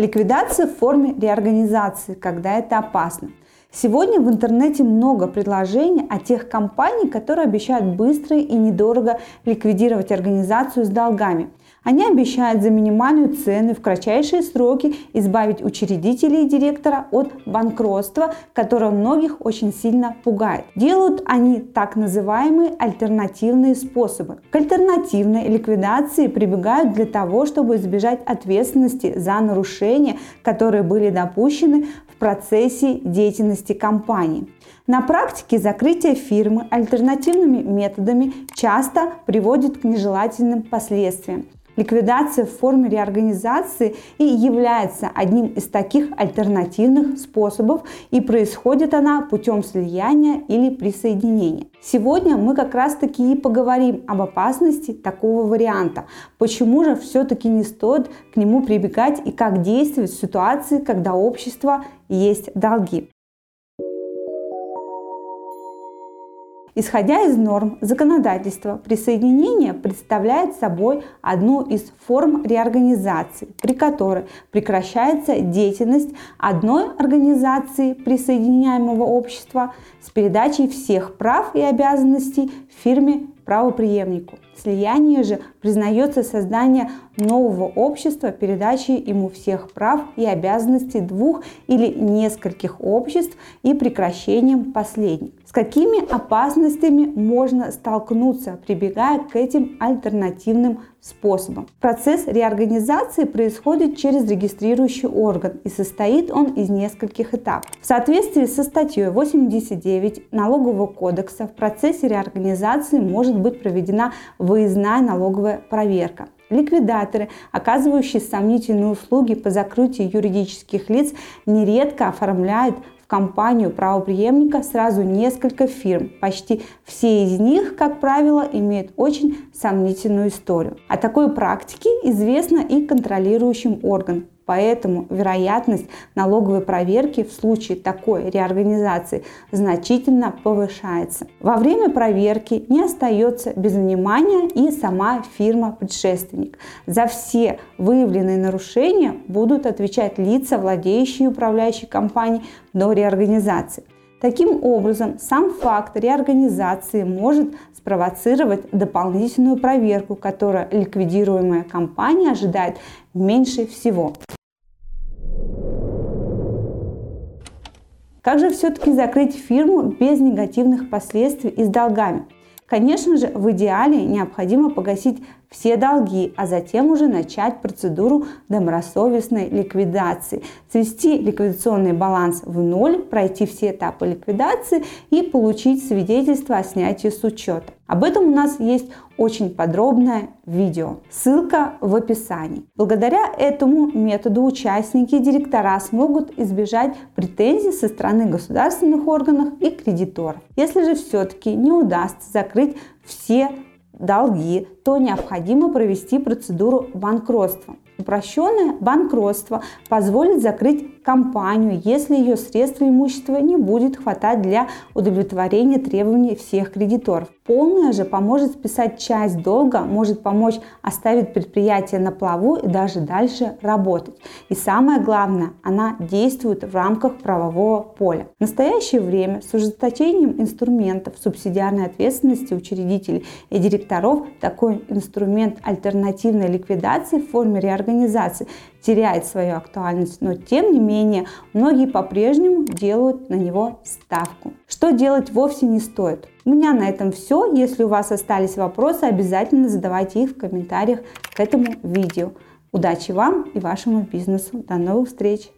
Ликвидация в форме реорганизации, когда это опасно. Сегодня в интернете много предложений о тех компаний, которые обещают быстро и недорого ликвидировать организацию с долгами. Они обещают за минимальную цену в кратчайшие сроки избавить учредителей и директора от банкротства, которое многих очень сильно пугает. Делают они так называемые альтернативные способы. К альтернативной ликвидации прибегают для того, чтобы избежать ответственности за нарушения, которые были допущены в процессе деятельности компании. На практике закрытие фирмы альтернативными методами часто приводит к нежелательным последствиям. Ликвидация в форме реорганизации и является одним из таких альтернативных способов, и происходит она путем слияния или присоединения. Сегодня мы как раз таки и поговорим об опасности такого варианта. Почему же все-таки не стоит к нему прибегать и как действовать в ситуации, когда общество есть долги. Исходя из норм законодательства, присоединение представляет собой одну из форм реорганизации, при которой прекращается деятельность одной организации присоединяемого общества с передачей всех прав и обязанностей фирме правоприемнику. Слияние же признается создание нового общества передачей ему всех прав и обязанностей двух или нескольких обществ и прекращением последних. С какими опасностями можно столкнуться, прибегая к этим альтернативным способам? Процесс реорганизации происходит через регистрирующий орган и состоит он из нескольких этапов. В соответствии со статьей 89 Налогового кодекса в процессе реорганизации может быть проведена выездная налоговая проверка. Ликвидаторы, оказывающие сомнительные услуги по закрытию юридических лиц, нередко оформляют в компанию правоприемника сразу несколько фирм. Почти все из них, как правило, имеют очень сомнительную историю. О такой практике известно и контролирующим органам Поэтому вероятность налоговой проверки в случае такой реорганизации значительно повышается. Во время проверки не остается без внимания и сама фирма-предшественник. За все выявленные нарушения будут отвечать лица, владеющие и управляющие компанией до реорганизации. Таким образом, сам факт реорганизации может спровоцировать дополнительную проверку, которую ликвидируемая компания ожидает меньше всего. Как же все-таки закрыть фирму без негативных последствий и с долгами? Конечно же, в идеале необходимо погасить все долги, а затем уже начать процедуру добросовестной ликвидации, свести ликвидационный баланс в ноль, пройти все этапы ликвидации и получить свидетельство о снятии с учета. Об этом у нас есть очень подробное видео. Ссылка в описании. Благодаря этому методу участники и директора смогут избежать претензий со стороны государственных органов и кредиторов. Если же все-таки не удастся закрыть все долги, то необходимо провести процедуру банкротства. Упрощенное банкротство позволит закрыть компанию, если ее средства и имущества не будет хватать для удовлетворения требований всех кредиторов. Полная же поможет списать часть долга, может помочь оставить предприятие на плаву и даже дальше работать. И самое главное, она действует в рамках правового поля. В настоящее время с ужесточением инструментов субсидиарной ответственности учредителей и директоров такой инструмент альтернативной ликвидации в форме реорганизации теряет свою актуальность, но тем не менее многие по-прежнему делают на него ставку. Что делать вовсе не стоит. У меня на этом все. Если у вас остались вопросы, обязательно задавайте их в комментариях к этому видео. Удачи вам и вашему бизнесу. До новых встреч!